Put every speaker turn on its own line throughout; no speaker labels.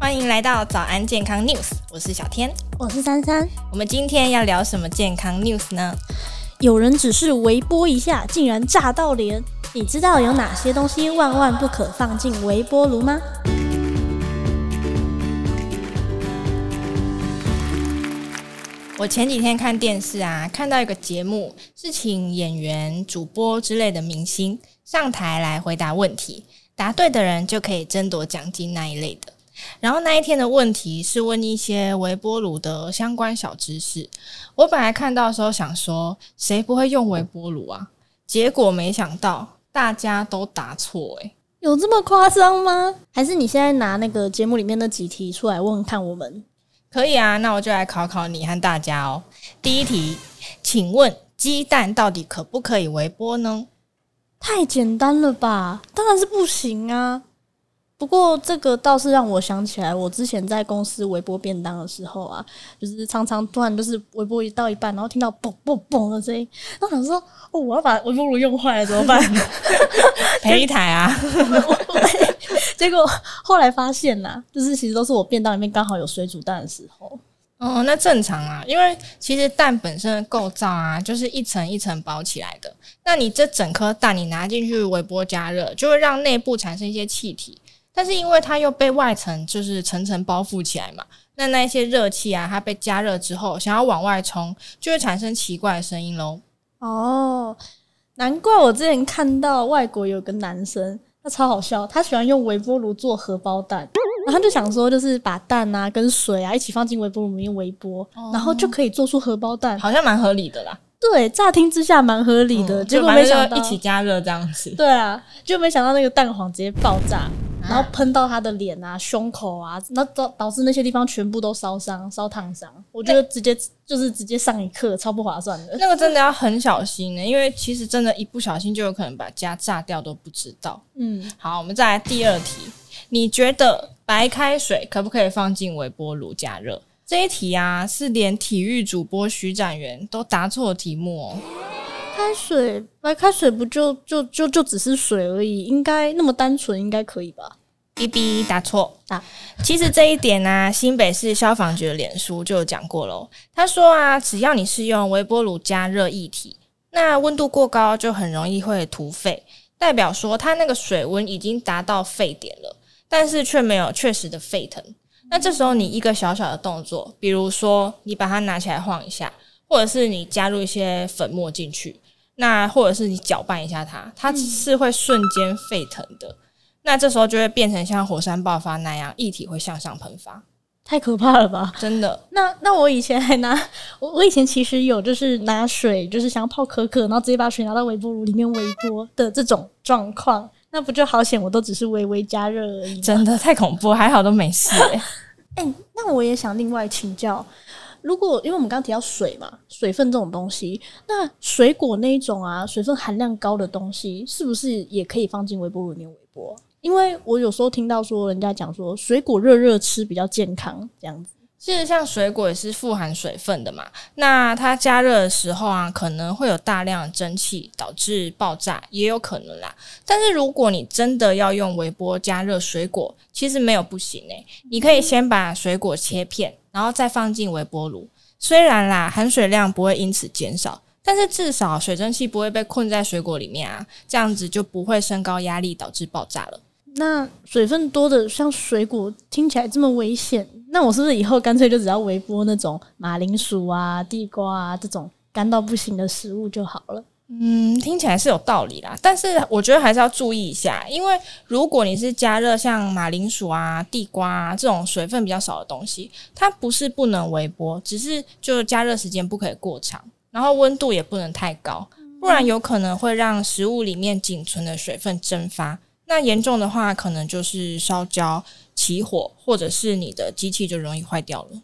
欢迎来到早安健康 News，我是小天，
我是珊珊。
我们今天要聊什么健康 News 呢？
有人只是微波一下，竟然炸到脸。你知道有哪些东西万万不可放进微波炉吗？
我前几天看电视啊，看到一个节目，是请演员、主播之类的明星上台来回答问题，答对的人就可以争夺奖金那一类的。然后那一天的问题是问一些微波炉的相关小知识。我本来看到的时候想说，谁不会用微波炉啊？结果没想到大家都答错，欸，诶，
有这么夸张吗？还是你现在拿那个节目里面的几题出来问看我们？
可以啊，那我就来考考你和大家哦。第一题，请问鸡蛋到底可不可以微波呢？
太简单了吧，当然是不行啊。不过这个倒是让我想起来，我之前在公司微波便当的时候啊，就是常常突然就是微波一到一半，然后听到嘣嘣嘣的声音，然后想说哦，我要把微波炉用坏了怎么办？
赔一台啊！
结果后来发现呐，就是其实都是我便当里面刚好有水煮蛋的时候。
哦，那正常啊，因为其实蛋本身的构造啊，就是一层一层包起来的。那你这整颗蛋你拿进去微波加热，就会让内部产生一些气体。但是因为它又被外层就是层层包覆起来嘛，那那一些热气啊，它被加热之后，想要往外冲，就会产生奇怪的声音喽。
哦，难怪我之前看到外国有个男生，他超好笑，他喜欢用微波炉做荷包蛋，然后他就想说，就是把蛋啊跟水啊一起放进微波炉里面微波，哦，然后就可以做出荷包蛋，
好像蛮合理的啦。
对，乍听之下蛮合理的，嗯，结果没想到
一起加热这样子。
对啊，就没想到那个蛋黄直接爆炸。然后喷到他的脸啊、胸口啊，那导导致那些地方全部都烧伤、烧烫伤。我觉得直接就是直接上一课，超不划算的。
那个真的要很小心的，因为其实真的，一不小心就有可能把家炸掉都不知道。嗯，好，我们再来第二题。你觉得白开水可不可以放进微波炉加热？这一题啊，是连体育主播徐展元都答错的题目哦。
开水，白开水不就就就就只是水而已，应该那么单纯，应该可以吧
？B B 答错啊！其实这一点呢、啊，新北市消防局的脸书就有讲过喽。他说啊，只要你是用微波炉加热液体，那温度过高就很容易会突沸，代表说它那个水温已经达到沸点了，但是却没有确实的沸腾。那这时候你一个小小的动作，比如说你把它拿起来晃一下，或者是你加入一些粉末进去。那或者是你搅拌一下它，它是会瞬间沸腾的。嗯。那这时候就会变成像火山爆发那样，液体会向上喷发，
太可怕了吧？
真的。
那那我以前还拿我我以前其实有就是拿水，就是想要泡可可，然后直接把水拿到微波炉里面微波的这种状况，那不就好险？我都只是微微加热而已。
真的太恐怖，还好都没事欸。
欸，那我也想另外请教。如果因为我们刚刚提到水嘛，水分这种东西，那水果那一种啊，水分含量高的东西，是不是也可以放进微波炉里面微波？因为我有时候听到说，人家讲说水果热热吃比较健康，这样子。
其实像水果也是富含水分的嘛，那它加热的时候啊，可能会有大量的蒸汽导致爆炸，也有可能啦。但是如果你真的要用微波加热水果，其实没有不行诶、你可以先把水果切片。然后再放进微波炉，虽然啦含水量不会因此减少，但是至少水蒸气不会被困在水果里面啊，这样子就不会升高压力导致爆炸了。
那水分多的像水果听起来这么危险，那我是不是以后干脆就只要微波那种马铃薯啊、地瓜啊这种干到不行的食物就好了？
嗯，听起来是有道理啦，但是我觉得还是要注意一下，因为如果你是加热像马铃薯啊、地瓜啊这种水分比较少的东西，它不是不能微波，只是就加热时间不可以过长，然后温度也不能太高，不然有可能会让食物里面仅存的水分蒸发，那严重的话可能就是烧焦、起火，或者是你的机器就容易坏掉了。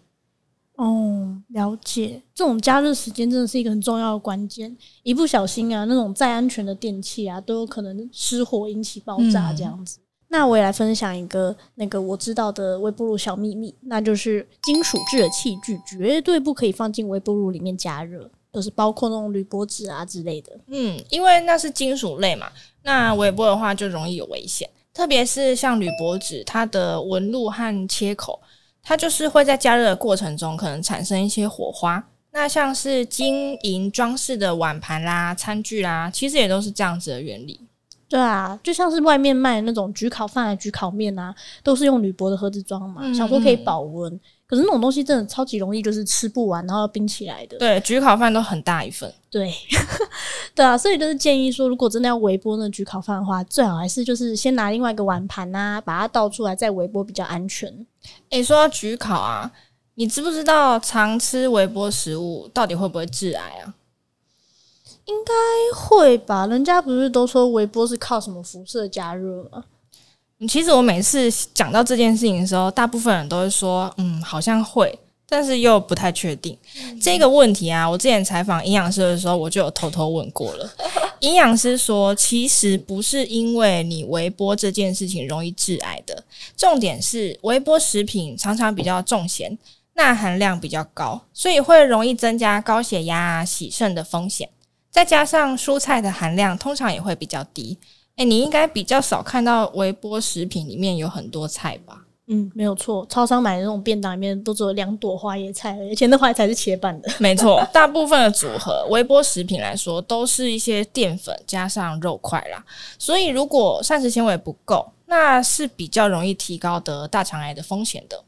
哦，了解。这种加热时间真的是一个很重要的关键，一不小心啊，那种再安全的电器啊，都有可能失火引起爆炸这样子。嗯。那我也来分享一个那个我知道的微波炉小秘密，那就是金属制的器具绝对不可以放进微波炉里面加热，就是包括那种铝箔纸啊之类的。
嗯，因为那是金属类嘛，那微波的话就容易有危险。特别是像铝箔纸，它的纹路和切口，它就是会在加热的过程中可能产生一些火花。那像是金银装饰的碗盘啦、餐具啦，其实也都是这样子的原理。
对啊，就像是外面卖的那种焗烤饭啊、焗烤面啊，都是用铝箔的盒子装嘛，嗯、想说可以保温。可是那种东西真的超级容易，就是吃不完，然后要冰起来的。
对，焗烤饭都很大一份。
对，对啊，所以就是建议说，如果真的要微波那焗烤饭的话，最好还是就是先拿另外一个碗盘啊，把它倒出来再微波比较安全。
诶，说到焗烤啊。你知不知道常吃微波食物到底会不会致癌啊？
应该会吧，人家不是都说微波是靠什么辐射加热吗？
其实我每次讲到这件事情的时候，大部分人都会说，嗯，好像会，但是又不太确定。嗯、这个问题啊，我之前采访营养师的时候，我就有偷偷问过了。营养师说，其实不是因为你微波这件事情容易致癌的，重点是微波食品常常比较重咸。钠含量比较高，所以会容易增加高血压啊、洗肾的风险。再加上蔬菜的含量通常也会比较低。哎、欸，你应该比较少看到微波食品里面有很多菜吧？
嗯，没有错。超商买的那种便当里面都只有两朵花椰菜，而且那花椰菜是切半的。
没错，大部分的组合微波食品来说，都是一些淀粉加上肉块啦。所以如果膳食纤维不够，那是比较容易提高得大肠癌的风险的。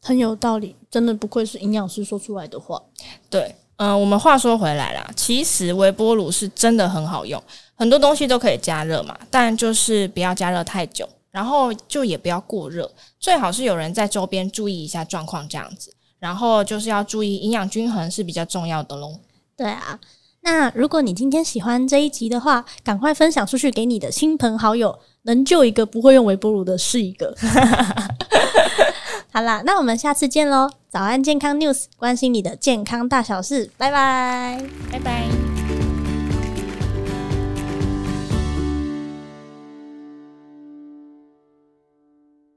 很有道理，真的不愧是营养师说出来的话。
对，嗯、我们话说回来啦，其实微波炉是真的很好用，很多东西都可以加热嘛，但就是不要加热太久，然后就也不要过热，最好是有人在周边注意一下状况这样子，然后就是要注意营养均衡是比较重要的喽。
对啊，那如果你今天喜欢这一集的话，赶快分享出去给你的亲朋好友，能救一个不会用微波炉的是一个。好啦，那我们下次见喽！早安健康 News，关心你的健康大小事，拜拜，
拜拜。